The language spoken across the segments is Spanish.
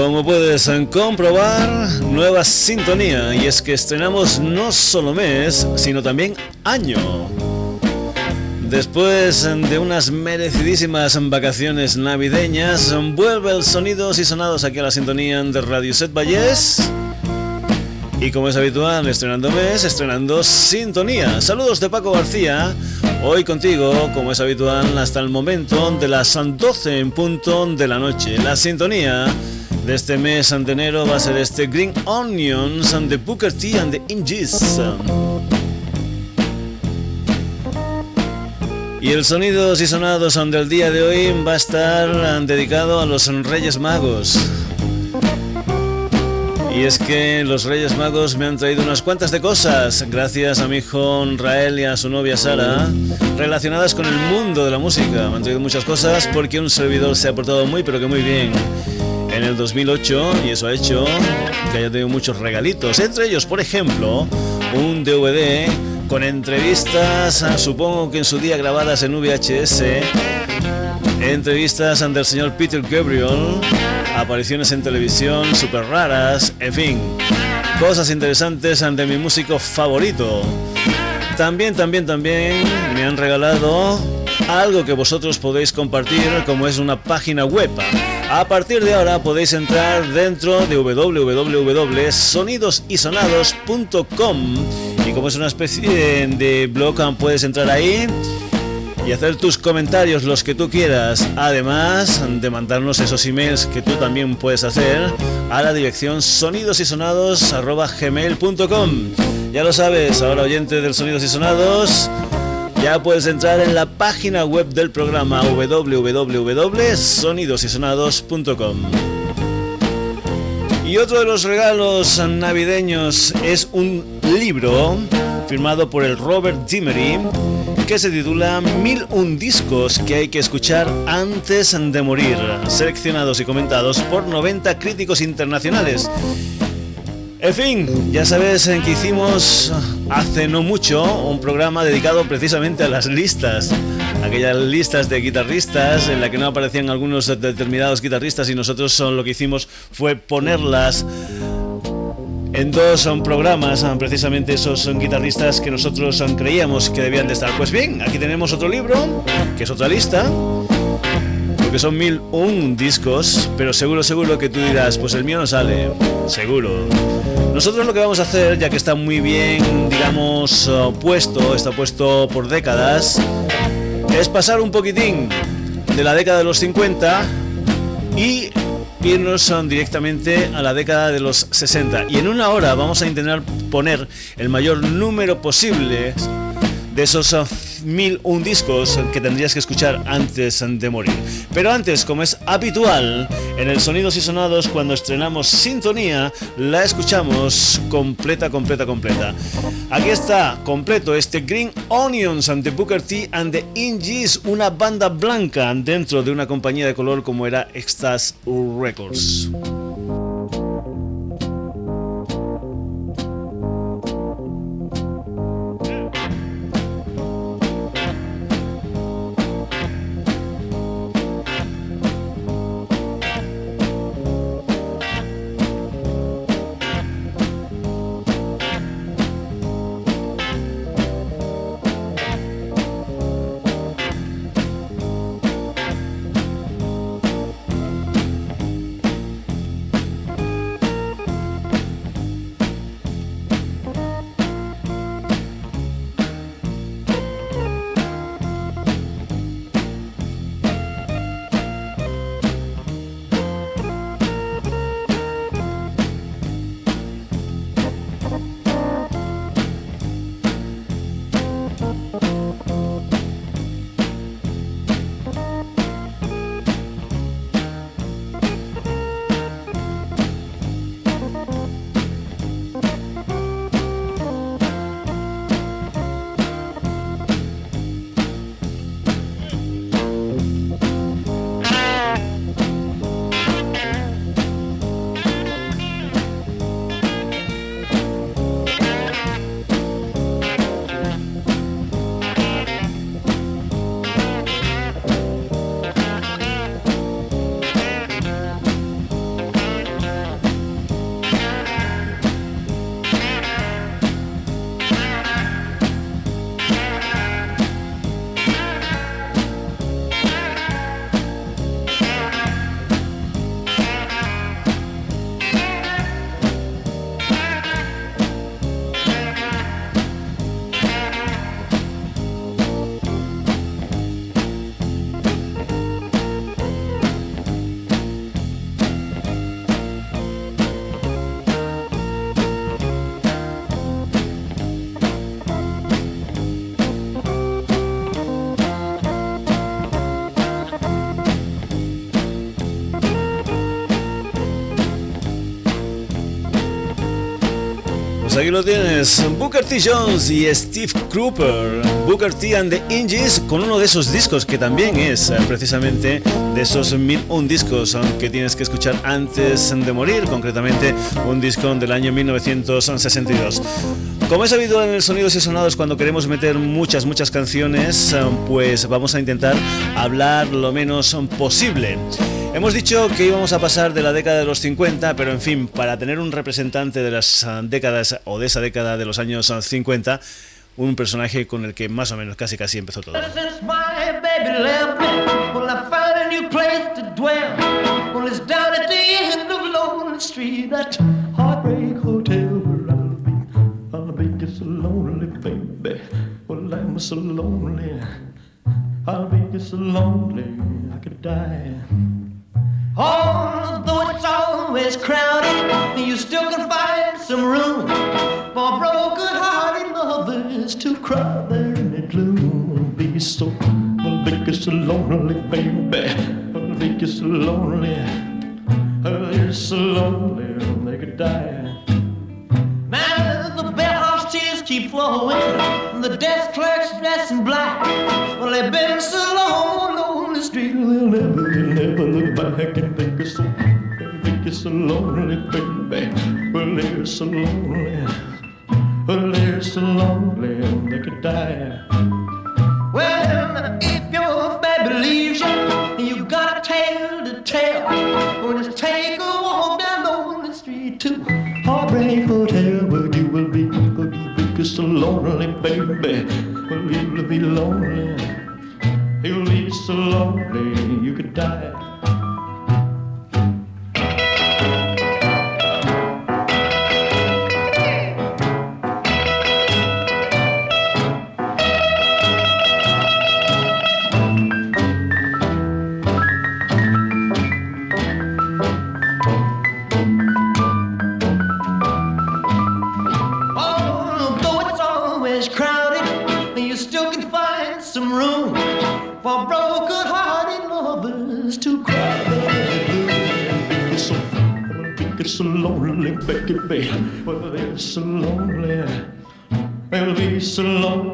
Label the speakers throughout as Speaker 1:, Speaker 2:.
Speaker 1: Como puedes comprobar, nueva sintonía y es que estrenamos no solo mes, sino también año. Después de unas merecidísimas vacaciones navideñas, vuelve el sonidos y sonados aquí a la sintonía de Radio Set Valles. Y como es habitual, estrenando mes, estrenando sintonía. Saludos de Paco García. Hoy contigo, como es habitual, hasta el momento de las 12 en punto de la noche. La sintonía de este mes de enero va a ser este Green Onions and the Booker T and the Inges. Y el sonidos y sonados del día de hoy va a estar dedicado a los Reyes Magos. Y es que los Reyes Magos me han traído unas cuantas de cosas, gracias a mi hijo Rael y a su novia Sara, relacionadas con el mundo de la música. Me han traído muchas cosas porque un servidor se ha portado muy pero que muy bien en el 2008 y eso ha hecho que haya tenido muchos regalitos. Entre ellos, por ejemplo, un DVD con entrevistas, supongo que en su día grabadas en VHS, entrevistas ante el señor Peter Gabriel, apariciones en televisión súper raras, en fin, cosas interesantes ante mi músico favorito. También, también, también me han regalado algo que vosotros podéis compartir como es una página web. A partir de ahora podéis entrar dentro de www.sonidosysonados.com y como es una especie de blog puedes entrar ahí y hacer tus comentarios los que tú quieras, además de mandarnos esos emails que tú también puedes hacer a la dirección sonidosysonados@gmail.com. Ya lo sabes, ahora oyente del Sonidos y Sonados, ya puedes entrar en la página web del programa www.sonidosysonados.com. Y otro de los regalos navideños es un libro firmado por el Robert Dimery que se titula Mil un discos que hay que escuchar antes de morir, seleccionados y comentados por 90 críticos internacionales. En fin, ya sabes que hicimos hace no mucho un programa dedicado precisamente a las listas. Aquellas listas de guitarristas en la que no aparecían algunos determinados guitarristas y nosotros lo que hicimos fue ponerlas en dos son programas, precisamente esos son guitarristas que nosotros creíamos que debían de estar. Pues bien, aquí tenemos otro libro, que es otra lista, porque son mil un discos, pero seguro, seguro que tú dirás, pues el mío no sale, seguro. Nosotros lo que vamos a hacer, ya que está muy bien, digamos, puesto, está puesto por décadas, es pasar un poquitín de la década de los 50 y irnos directamente a la década de los 60. Y en una hora vamos a intentar poner el mayor número posible de esos mil un discos que tendrías que escuchar antes de morir. Pero antes, como es habitual, en el Sonidos y Sonados, cuando estrenamos Sintonía, la escuchamos completa, completa, completa. Aquí está, completo, este Green Onions and the Booker T and the Ingies, una banda blanca dentro de una compañía de color como era Extas Records. Pues aquí lo tienes, Booker T. Jones y Steve Cropper, Booker T. and the Inges, con uno de esos discos que también es eh, precisamente de esos mil un discos que tienes que escuchar antes de morir, concretamente un disco del año 1962. Como es habitual en el Sonidos y Sonados cuando queremos meter muchas, muchas canciones, eh, pues vamos a intentar hablar lo menos posible. Hemos dicho que íbamos a pasar de la década de los 50, pero en fin, para tener un representante de las ah, décadas o de esa década de los años 50, ah, un personaje con el que más o menos casi casi empezó todo. Although it's always crowded, you still can find some room for broken-hearted lovers to cry there in the gloom. Be so, I'll make so lonely, baby. I'll make so lonely. You're so lonely, they could die. Man, the bellhop's tears keep flowing. The desk clerk's dressed in black. Well, they've been so back and think it's so, think it's so lonely, baby. Well, they're so lonely. Well, they're so lonely, they could die. Well, if your baby leaves you, you got a tale to tell. Well, just take a walk down on the street to Heartbreak Hotel, where you will be, where you will be so lonely, baby. Well, you'll be lonely. You'll be so lonely, you could die. So lonely. They'll be so lonely.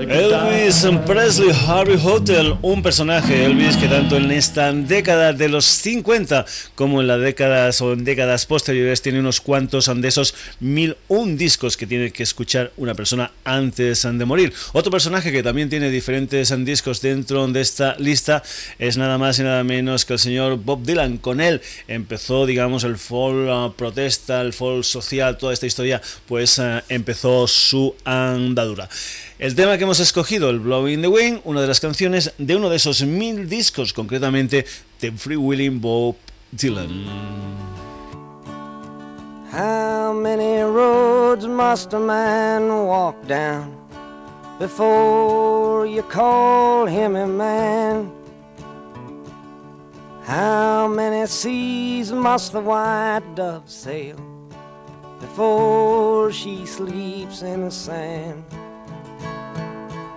Speaker 1: Elvis Presley Harvey Hotel, un personaje Elvis que tanto en esta década de los 50 como en las décadas o en décadas posteriores tiene unos cuantos de esos mil un discos que tiene que escuchar una persona antes de morir. Otro personaje que también tiene diferentes discos dentro de esta lista es nada más y nada menos que el señor Bob Dylan. Con él empezó, digamos, el fall protesta, el fall social, toda esta historia, pues uh, empezó su andadura. El tema que hemos escogido, el Blowing the Wind, una de las canciones de uno de esos mil discos, concretamente de Free Willing Bob Dylan. How many roads must a man walk down before you call him a man? How many seas must the white dove sail before she sleeps in the sand?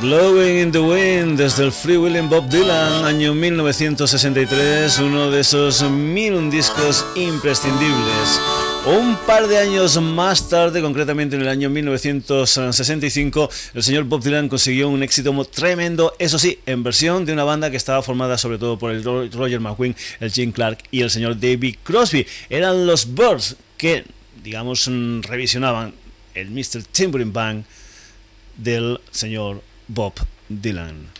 Speaker 1: Blowing in the Wind desde el Free William Bob Dylan, año 1963, uno de esos mil un discos imprescindibles. Un par de años más tarde, concretamente en el año 1965, el señor Bob Dylan consiguió un éxito tremendo, eso sí, en versión de una banda que estaba formada sobre todo por el Roger McQueen, el Jim Clark y el señor David Crosby. Eran los Birds que, digamos, revisionaban el Mr. Timbering Band del señor Bob Dylan.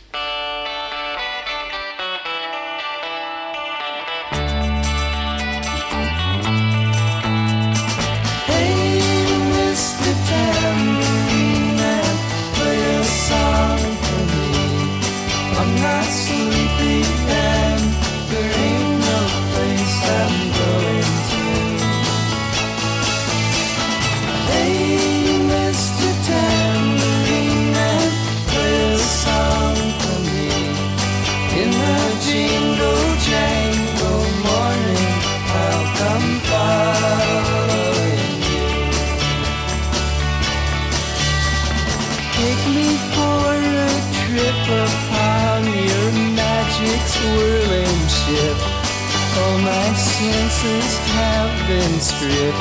Speaker 2: Senses have been stripped,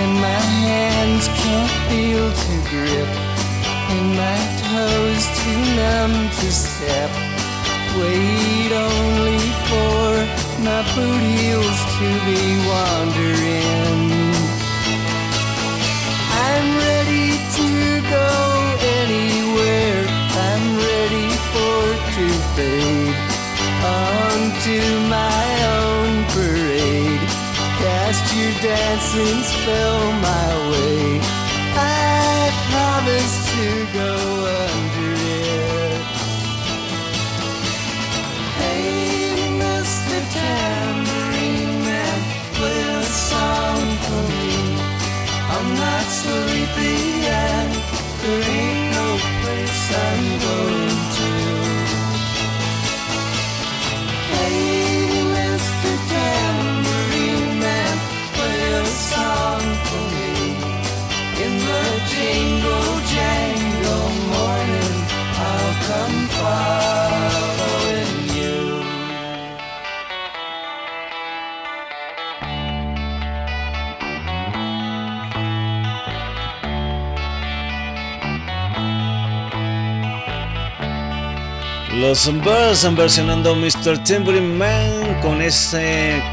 Speaker 2: and my hands can't feel to grip, and my toes too numb to step. Wait only for my boot heels to be wandering. I'm ready to go anywhere. I'm ready for to fade onto dancing spell my way. I promise to go under it. Hey, Mr. Tambourine Man, play a song for me. I'm not sleepy and there
Speaker 1: Los Birds versionando Mr. Tambourine Man con esa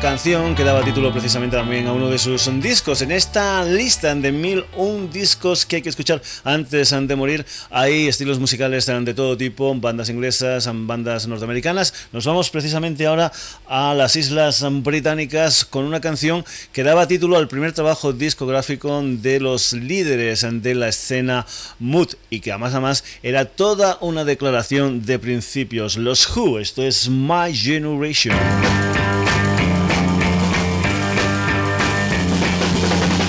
Speaker 1: canción que daba título precisamente también a uno de sus discos. En esta lista de mil un discos que hay que escuchar antes de morir, hay estilos musicales de todo tipo, bandas inglesas, bandas norteamericanas. Nos vamos precisamente ahora a las Islas Británicas con una canción que daba título al primer trabajo discográfico de los líderes de la escena mood y que además además era toda una declaración de principios los Who, esto es My Generation.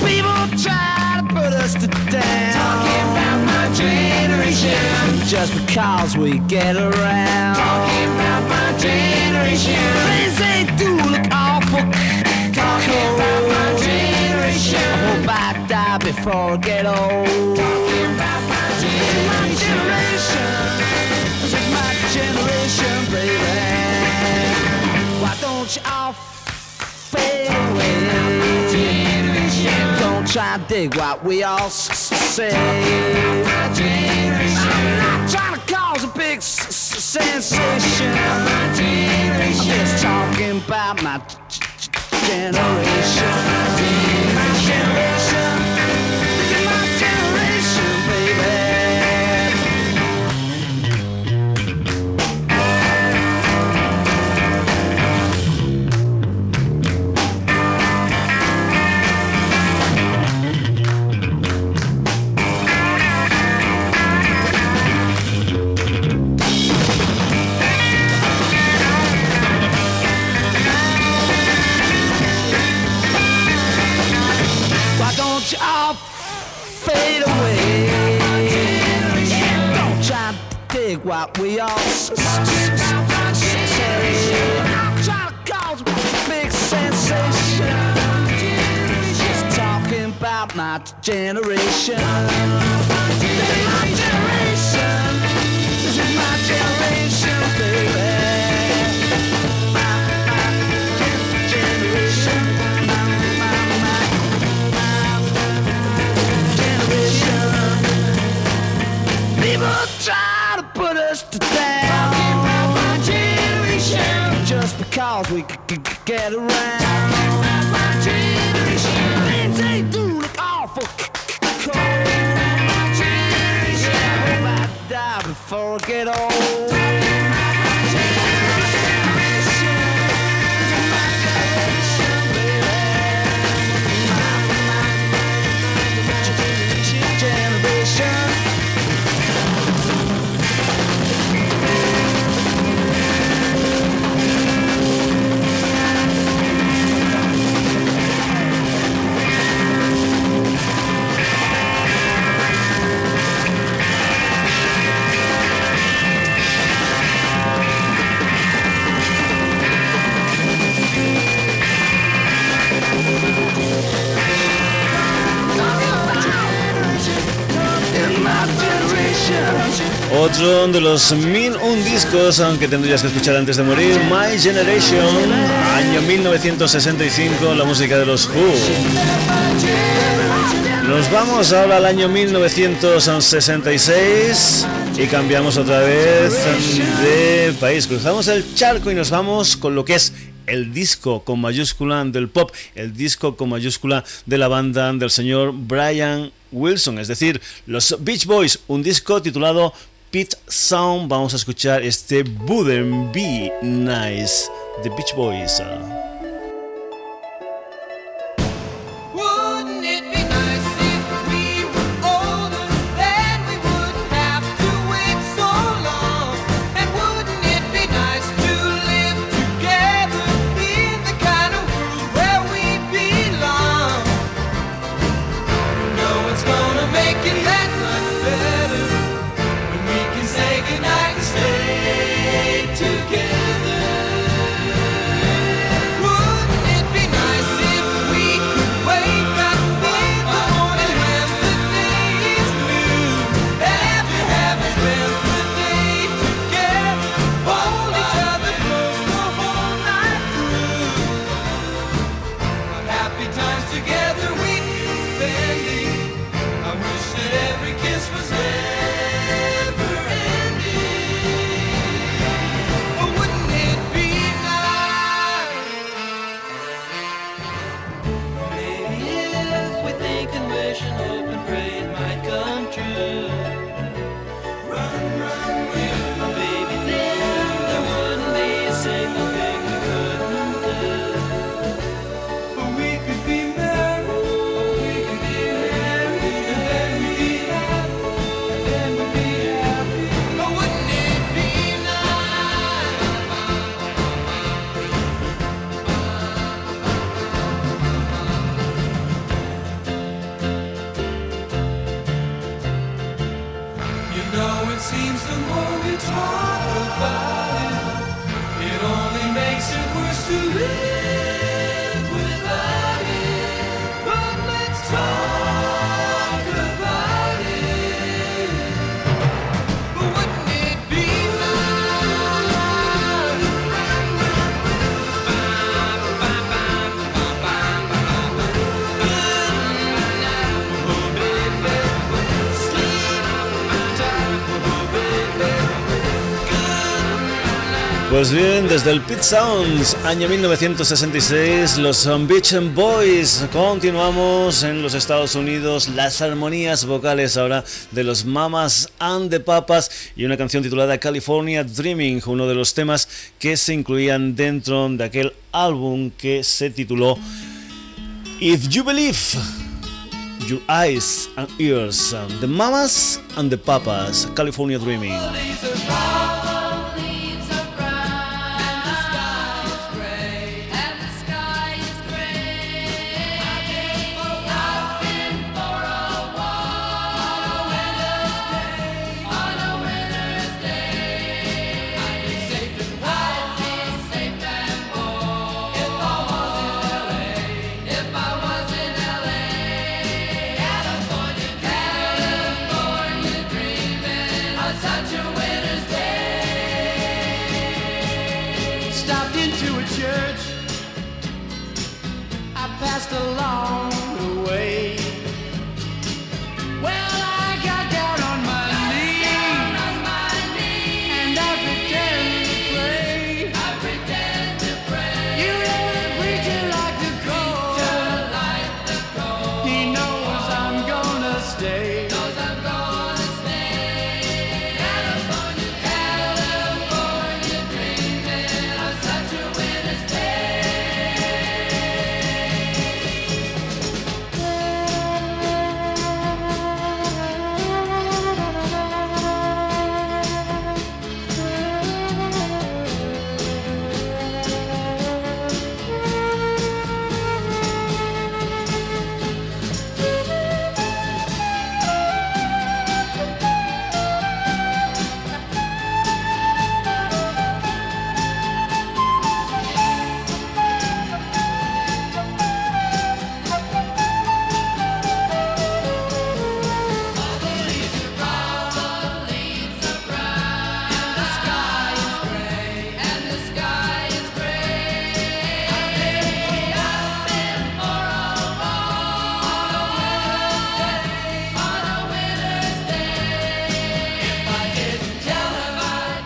Speaker 2: People try to put us to down. Talking about my generation. Just because we get around. Talking about my generation. Things they do look awful. Talking about my generation. I hope I die before I get old. Don't fade away? Don't try to dig what we all say. I'm not trying to cause a big sensation. I'm just talking about my generation. Otro de los mil un discos, aunque tendrías que escuchar antes de morir, My Generation, año 1965, la música de los Who. Nos vamos ahora al año 1966 y cambiamos otra vez de país. Cruzamos el charco y nos vamos con lo que es el disco con mayúscula del pop, el disco con mayúscula de la banda del señor Brian Wilson, es decir, los Beach Boys, un disco titulado Pit Sound. Vamos a escuchar este Wouldn't Be Nice, The Beach Boys. Pues bien, desde el Pit Sounds, año 1966, los um, Beach Boys. Continuamos en los Estados Unidos, las armonías vocales ahora de los Mamas and the Papas y una canción titulada California Dreaming, uno de los temas que se incluían dentro de aquel álbum que se tituló If You Believe. Your Eyes and Ears, um, The Mamas and the Papas, California Dreaming.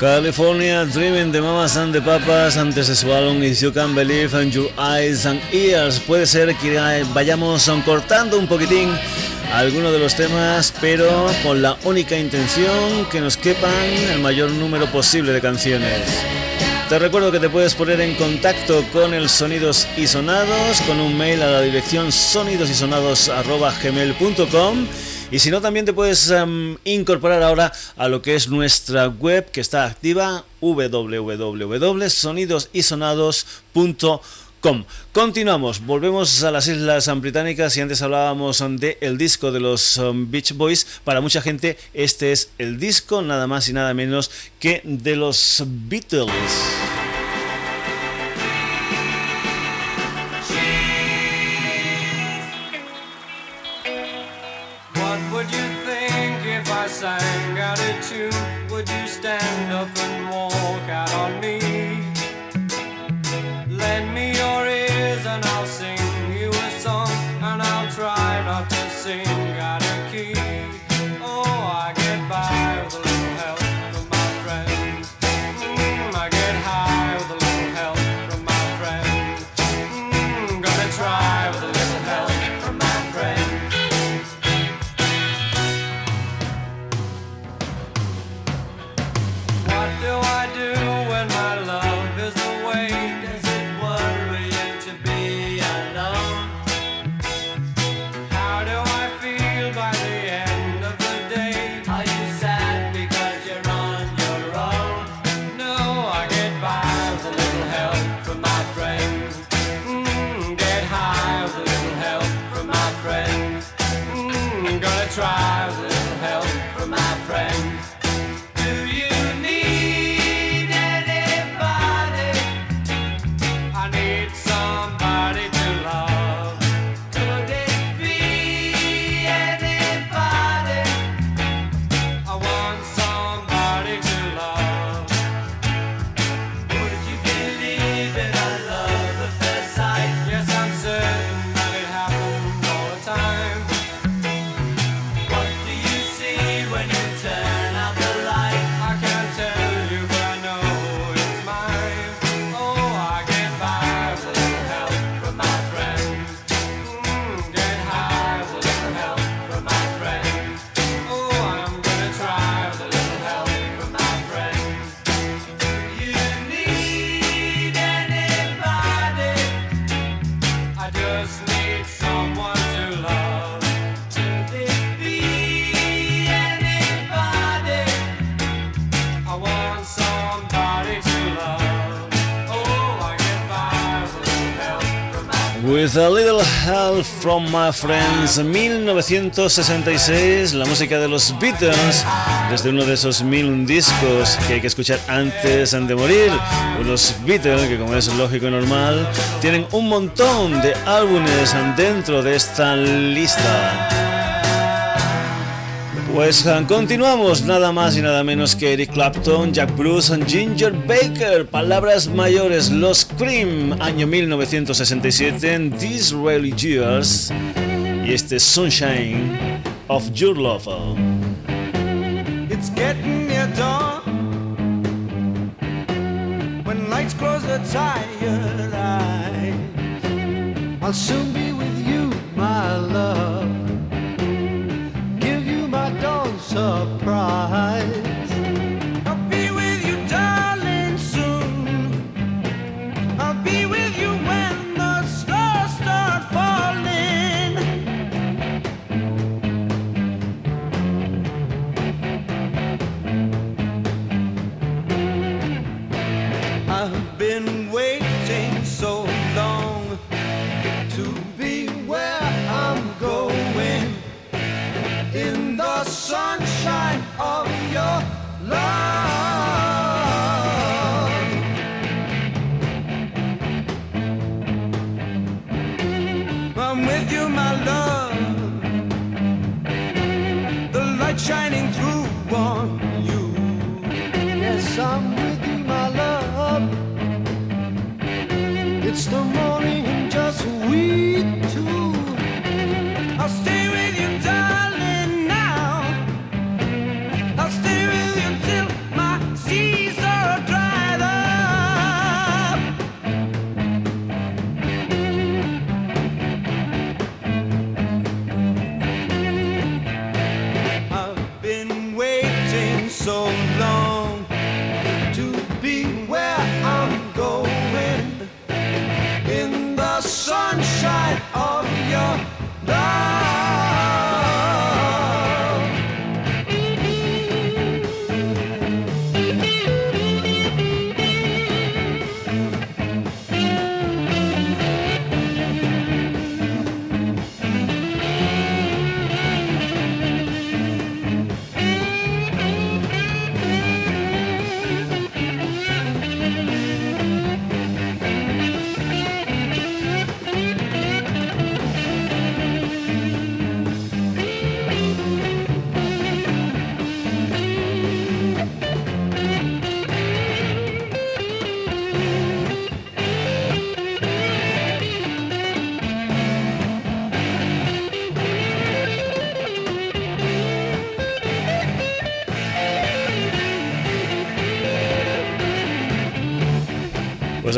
Speaker 1: California Dreaming de Mamas and the Papas antes de su álbum If You Can Believe in Your Eyes and Ears. Puede ser que vayamos cortando un poquitín algunos de los temas, pero con la única intención que nos quepan el mayor número posible de canciones. Te recuerdo que te puedes poner en contacto con el Sonidos y Sonados con un mail a la dirección sonidosysonados.gmail.com y si no, también te puedes um, incorporar ahora a lo que es nuestra web que está activa www.sonidosysonados.com. Continuamos, volvemos a las Islas Británicas y antes hablábamos del el disco de los um, Beach Boys. Para mucha gente este es el disco nada más y nada menos que de los Beatles.
Speaker 3: With a Little Help from My Friends,
Speaker 1: 1966, la música de los Beatles, desde uno de esos mil discos que hay que escuchar antes de morir. Unos Beatles que, como es lógico y normal, tienen un montón de álbumes dentro de esta lista. Pues ah, continuamos, nada más y nada menos que Eric Clapton, Jack Bruce y Ginger Baker, palabras mayores, Los Cream, año 1967, Disraeli Years y este Sunshine of Your Love.
Speaker 4: It's getting near dawn when lights close the tired eyes. I'll soon be with you, my love. Surprise. Light shining through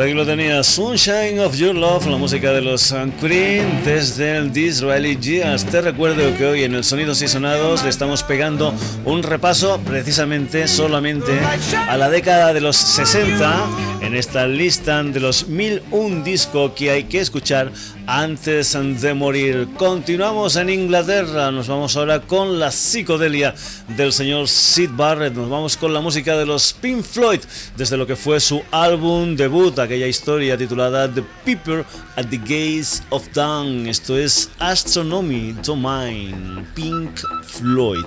Speaker 1: aquí lo tenía, Sunshine of Your Love, la música de los Cream desde el Disraeli Years. Te recuerdo que hoy en el Sonidos y Sonados le estamos pegando un repaso precisamente solamente a la década de los 60 en esta lista de los 1001 discos que hay que escuchar antes de morir. Continuamos en Inglaterra, nos vamos ahora con la psicodelia del señor Sid Barrett, nos vamos con la música de los Pink Floyd desde lo que fue su álbum debut, aquella historia titulada The People at the Gates of Dawn. Esto es Astronomy Domain, Pink Floyd.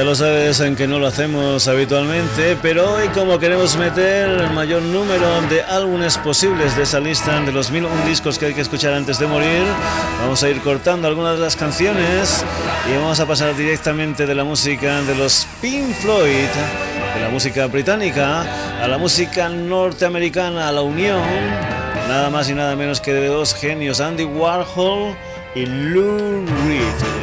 Speaker 1: Ya lo sabes en que no lo hacemos habitualmente, pero hoy como queremos meter el mayor número de álbumes posibles de esa lista de los 1001 discos que hay que escuchar antes de morir, vamos a ir cortando algunas de las canciones y vamos a pasar directamente de la música de los Pink Floyd, de la música británica, a la música norteamericana, a la unión, nada más y nada menos que de dos genios, Andy Warhol y Lou Reed.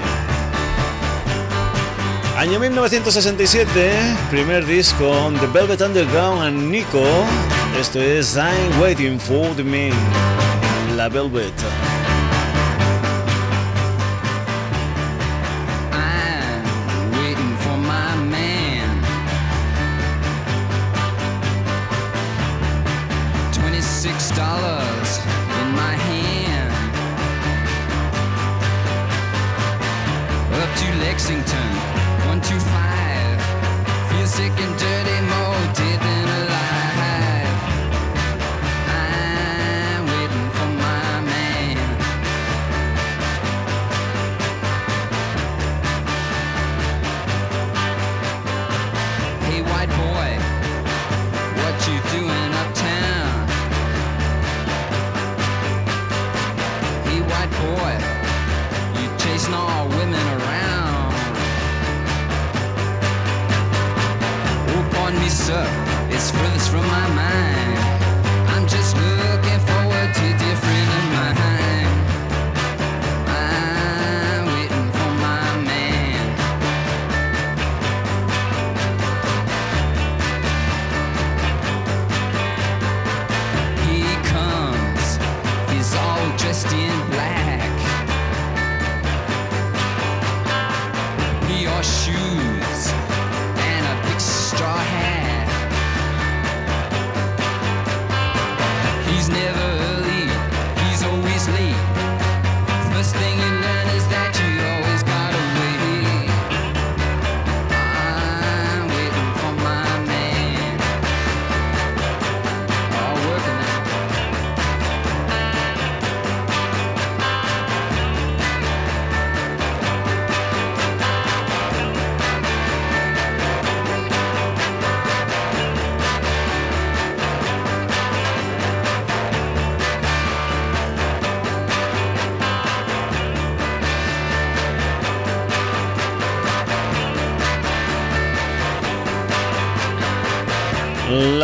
Speaker 1: Año 1967, primer disco The Velvet Underground and Nico. Esto es I'm Waiting for the Man, La Velvet.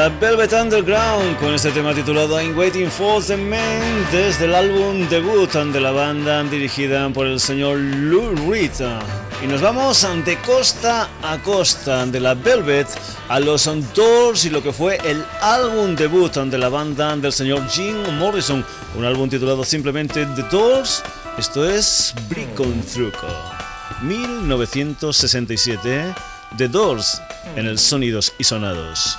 Speaker 1: La Velvet Underground con este tema titulado I'm Waiting for the Man desde el álbum debut de la banda dirigida por el señor Lou Reed. Y nos vamos de costa a costa de la Velvet a los Doors y lo que fue el álbum debut de la banda del señor Jim Morrison, un álbum titulado simplemente The Doors. Esto es Brick con Truco. 1967, The Doors en el Sonidos y Sonados.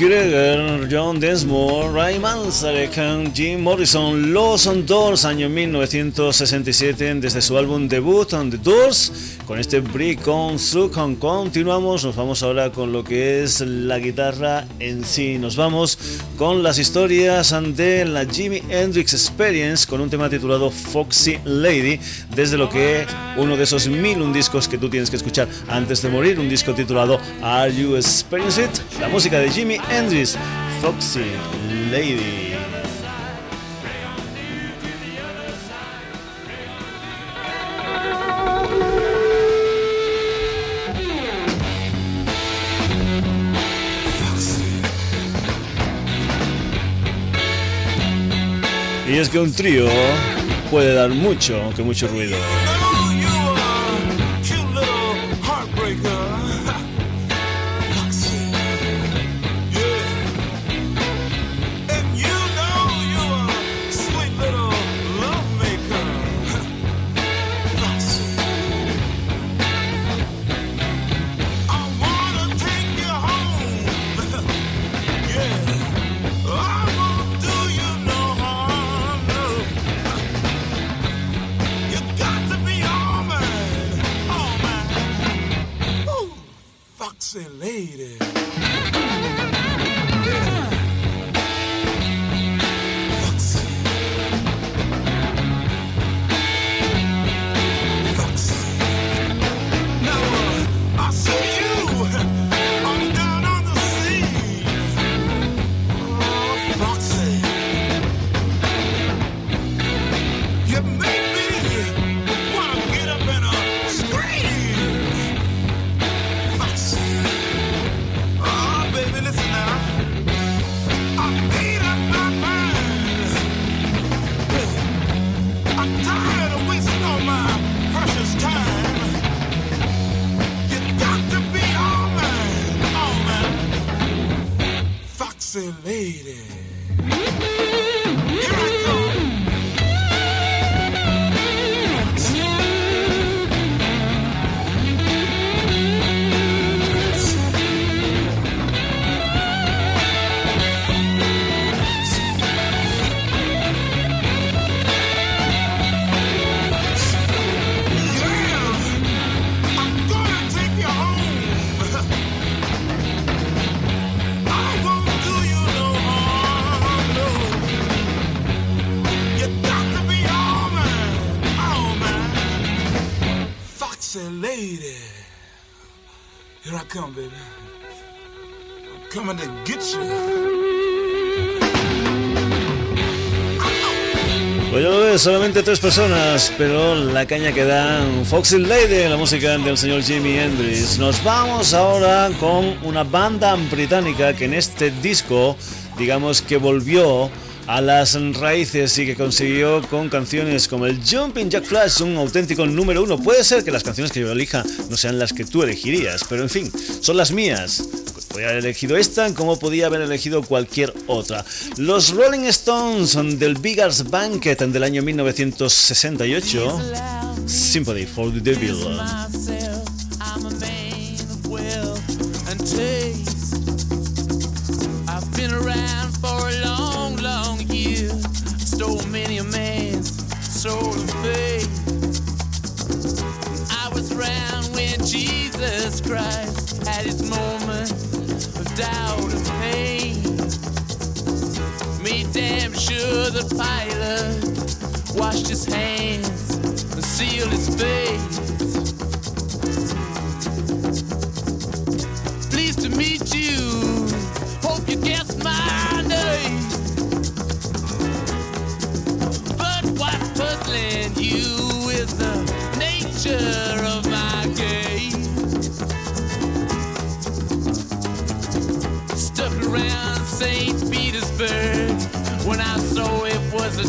Speaker 1: 그래 어. John Densmore, Ray Manzarek, Jim Morrison, Los Doors, año 1967, desde su álbum debut, On The Doors, con este Brick on Con Continuamos, nos vamos ahora con lo que es la guitarra en sí. Nos vamos con las historias de la Jimi Hendrix Experience, con un tema titulado Foxy Lady, desde lo que uno de esos mil discos que tú tienes que escuchar antes de morir, un disco titulado Are You Experienced It? La música de Jimi Hendrix, Foxy Lady. Y es que un trío puede dar mucho, aunque mucho ruido. Solamente tres personas, pero la caña que dan Foxy Lady, la música del señor Jimi Hendrix. Nos vamos ahora con una banda británica que en este disco, digamos que volvió a las raíces y que consiguió con canciones como el Jumping Jack Flash un auténtico número uno. Puede ser que las canciones que yo elija no sean las que tú elegirías, pero en fin, son las mías. Podría haber elegido esta como podía haber elegido cualquier otra. Los Rolling Stones del Biggers Banquet del año 1968. Sympathy for the Devil.
Speaker 5: myself. I'm sure the pilot washed his hands and sealed his face. Pleased to meet you.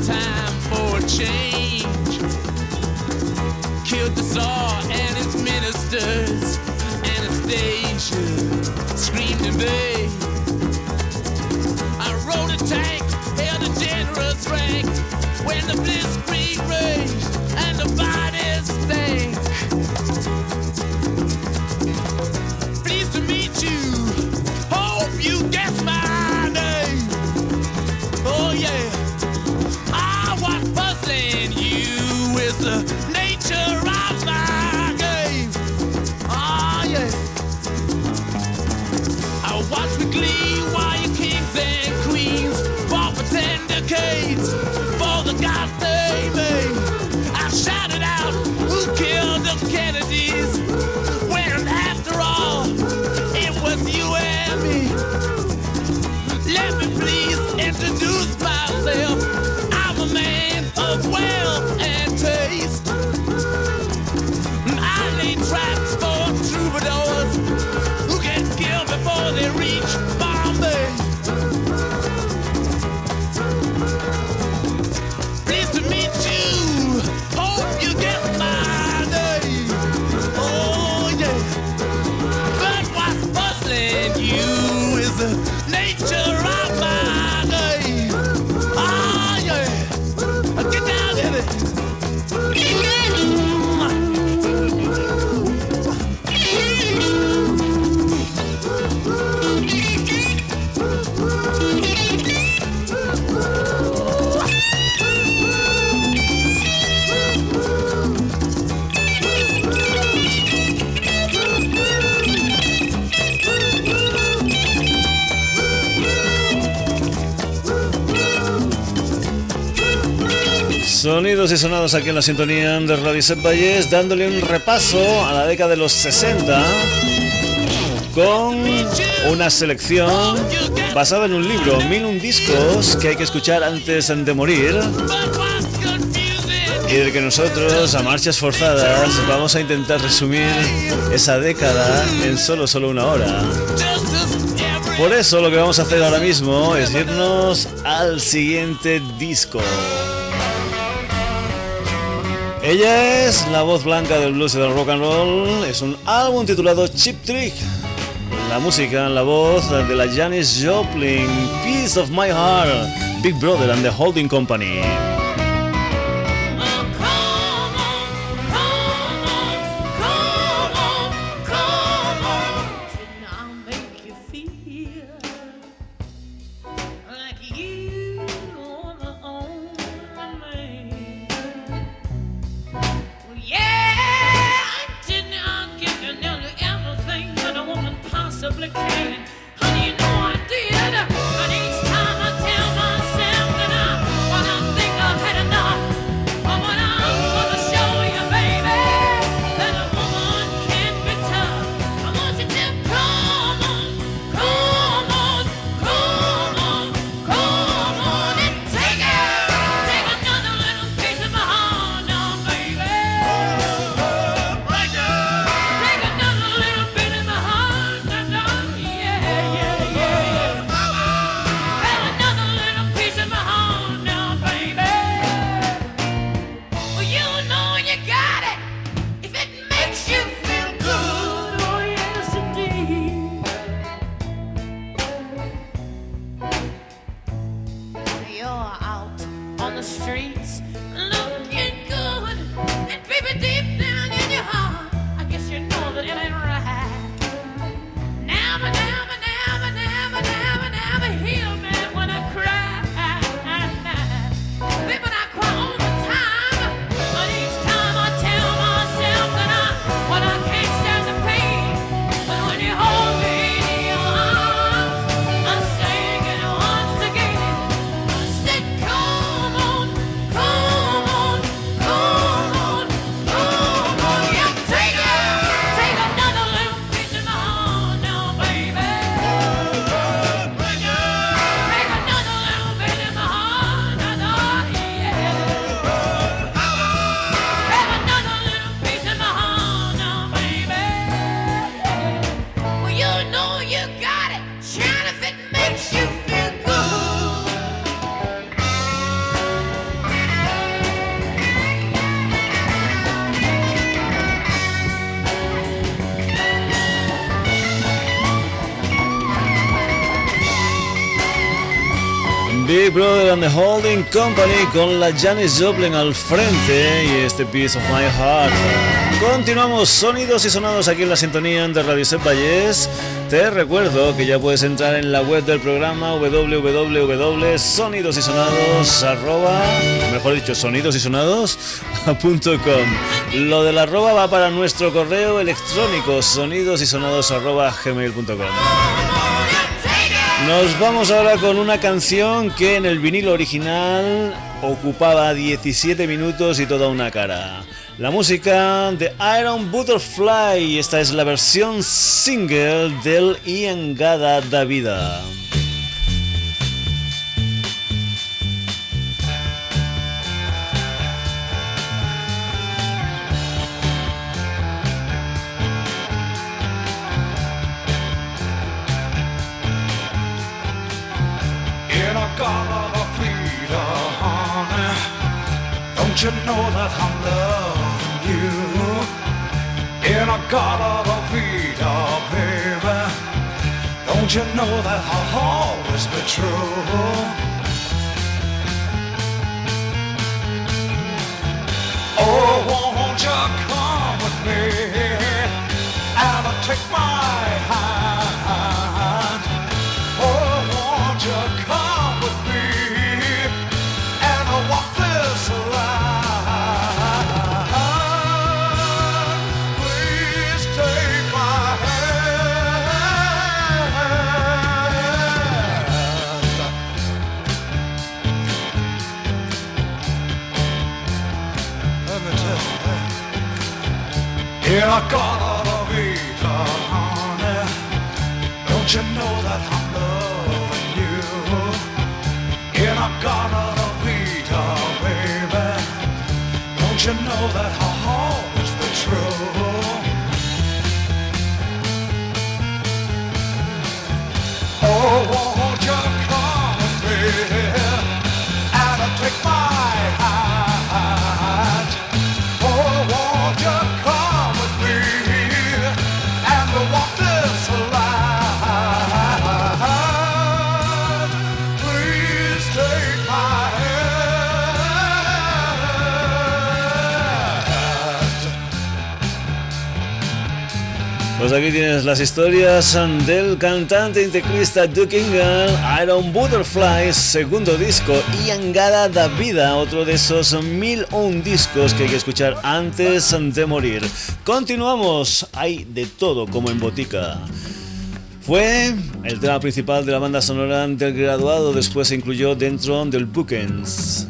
Speaker 5: Time for a change. Killed the Tsar and his ministers. Anastasia screamed in vain. I rode a tank, held a generous rank when the
Speaker 6: Sonidos y sonados aquí en la sintonía de Radio Set Valles, dándole un repaso a la década de los 60 con una selección basada en un libro, mil un discos que hay que escuchar antes de morir y del que nosotros a marchas forzadas vamos a intentar resumir esa década en solo solo una hora. Por eso lo que vamos a hacer ahora mismo es irnos al siguiente disco. Ella es la voz blanca del blues y del rock and roll. Es un álbum titulado Chip Trick. La música, la voz de la Janis Joplin, Piece of My Heart, Big Brother and the Holding Company. Holding Company con la Janis Joplin al frente y este Piece of My Heart. Continuamos sonidos y sonados aquí en la sintonía de Radio Set. Te recuerdo que ya puedes entrar en la web del programa www.sonidosysonados arroba, mejor dicho, sonidosysonados.com. Lo del arroba va para nuestro correo electrónico sonidosysonados arroba gmail.com. Nos vamos ahora con una canción que en el vinilo original ocupaba 17 minutos y toda una cara. La música de Iron Butterfly, esta es la versión single del Ian Gada da
Speaker 4: you know that I'm loving you? In a garden of freedom, baby. Don't you know that I'll always be true.
Speaker 1: Pues aquí tienes las historias del cantante y teclista Duke Ingham, Iron Butterfly, segundo disco, y Angada da Vida, otro de esos mil un discos que hay que escuchar antes de morir. Continuamos, hay de todo como en botica. Fue el tema principal de la banda sonora del graduado, después se incluyó dentro del Bookends.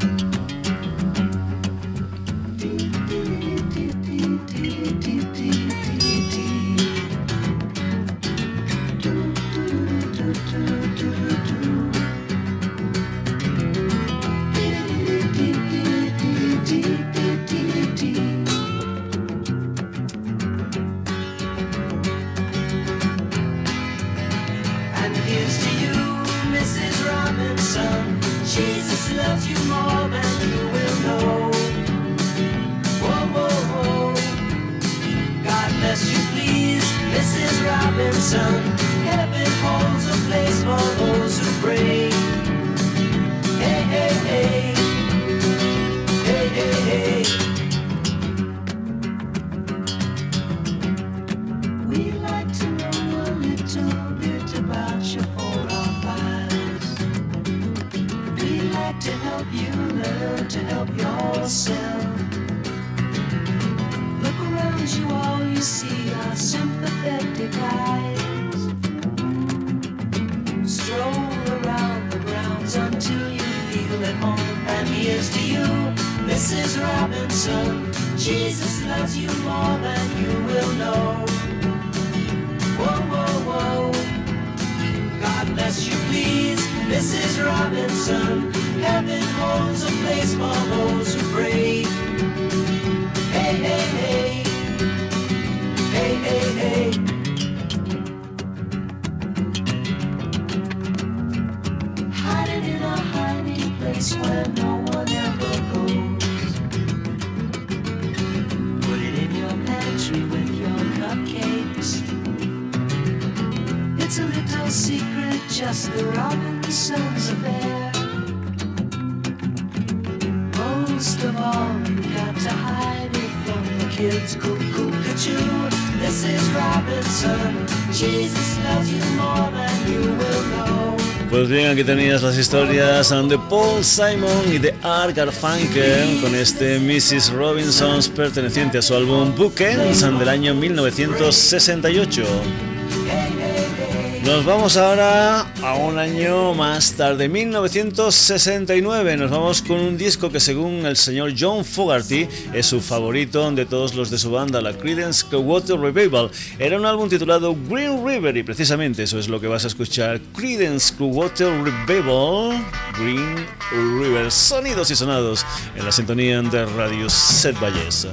Speaker 1: Aquí tenías las historias de Paul Simon y de Art Garfunkel con este Mrs. Robinson's perteneciente a su álbum Bookends del año 1968. Nos vamos ahora a un año más tarde, 1969. Nos vamos con un disco que según el señor John Fogerty es su favorito de todos los de su banda, la Creedence Clearwater Revival. Era un álbum titulado Green River y precisamente eso es lo que vas a escuchar. Creedence Clearwater Revival, Green River, sonidos y sonados en la sintonía de Radio Set Valles.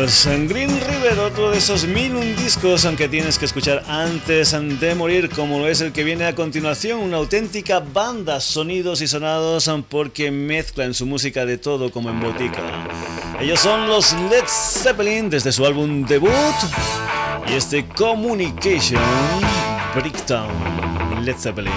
Speaker 7: Pues en Green River, otro de esos mil un discos aunque tienes que escuchar antes de morir, como lo es el que viene a continuación, una auténtica banda, sonidos y sonados, porque mezclan su música de todo como en botica. Ellos son los Led Zeppelin desde su álbum debut y este Communication Breakdown. Led Zeppelin.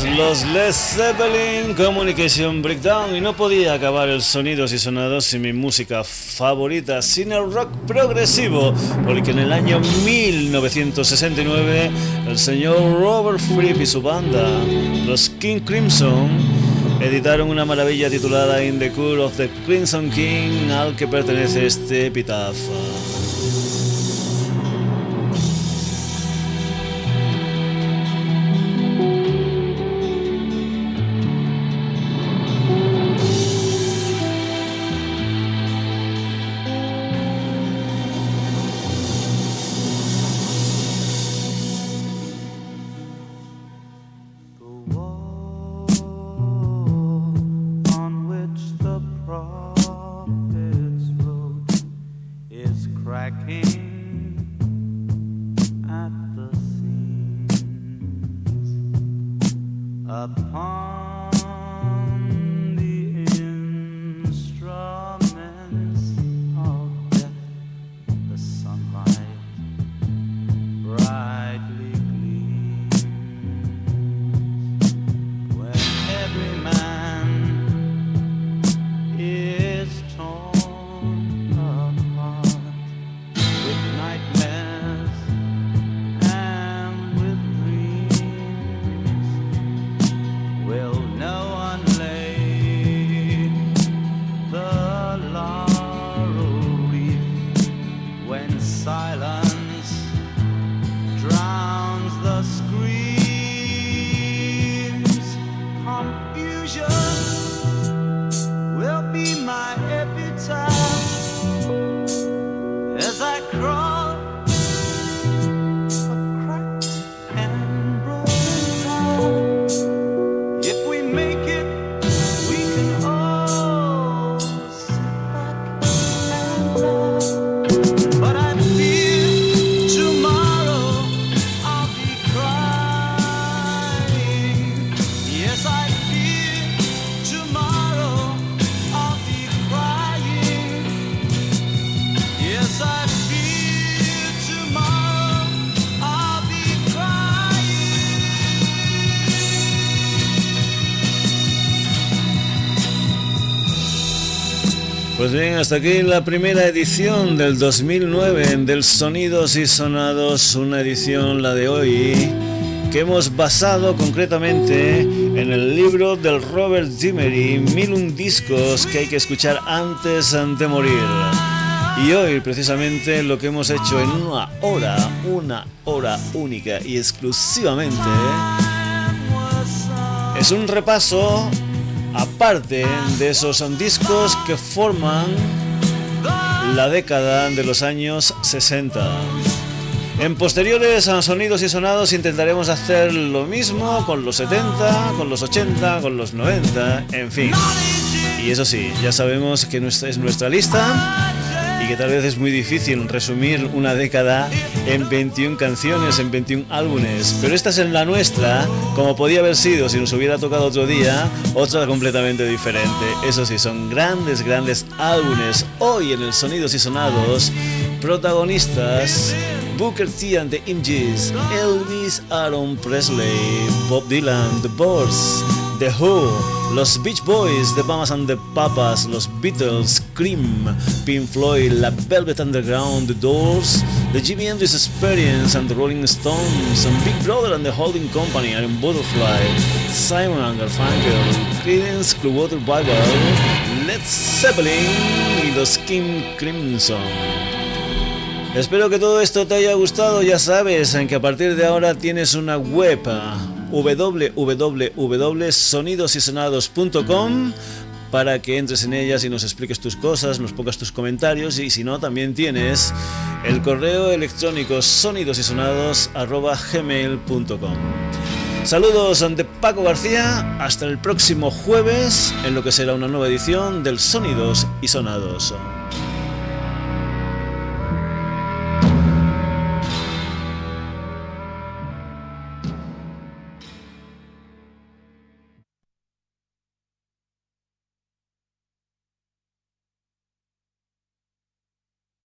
Speaker 7: Los Led Zeppelin Communication Breakdown y no podía acabar el sonidos y sonados sin mi música favorita, sin el rock progresivo, porque en el año 1969 el señor Robert Fripp y su banda, los King Crimson, editaron una maravilla titulada In the Cool of the Crimson King, al que pertenece este epitafio.
Speaker 4: cracking
Speaker 1: at the seams. Upon hasta aquí la primera edición del 2009 del Sonidos y Sonados, una edición, la de hoy, que hemos basado concretamente en el libro del Robert Dimery, Mil un discos que hay que escuchar antes de morir. Y hoy precisamente lo que hemos hecho en una hora, una hora única y exclusivamente, es un repaso aparte de esos discos que forman la década de los años 60. En posteriores sonidos y sonados intentaremos hacer lo mismo con los 70, con los 80, con los 90, en fin. Y eso sí, ya sabemos que es nuestra lista y que tal vez es muy difícil resumir una década en 21 canciones, en 21 álbumes, pero esta es en la nuestra, como podía haber sido si nos hubiera tocado otro día, otra completamente diferente. Eso sí, son grandes, grandes álbumes. Hoy en el Sonidos y Sonados, protagonistas Booker T and the MGs, Elvis Aaron Presley, Bob Dylan, The Boys, The Who, Los Beach Boys, The Mamas and the Papas, Los Beatles, Cream, Pink Floyd, La Velvet Underground, The Doors, The Jimi Hendrix Experience and the Rolling Stones, and Big Brother and the Holding Company, Iron Butterfly, Simon and Garfunkel, Creedence Clearwater Bible, Led Zeppelin y los King Crimson. Espero que todo esto te haya gustado, ya sabes, en que a partir de ahora tienes una web www.sonidosysonados.com para que entres en ellas y nos expliques tus cosas, nos pongas tus comentarios y si no también tienes el correo electrónico sonidosysonados@gmail.com. Saludos ante Paco García, hasta el próximo jueves en lo que será una nueva edición del Sonidos y Sonados.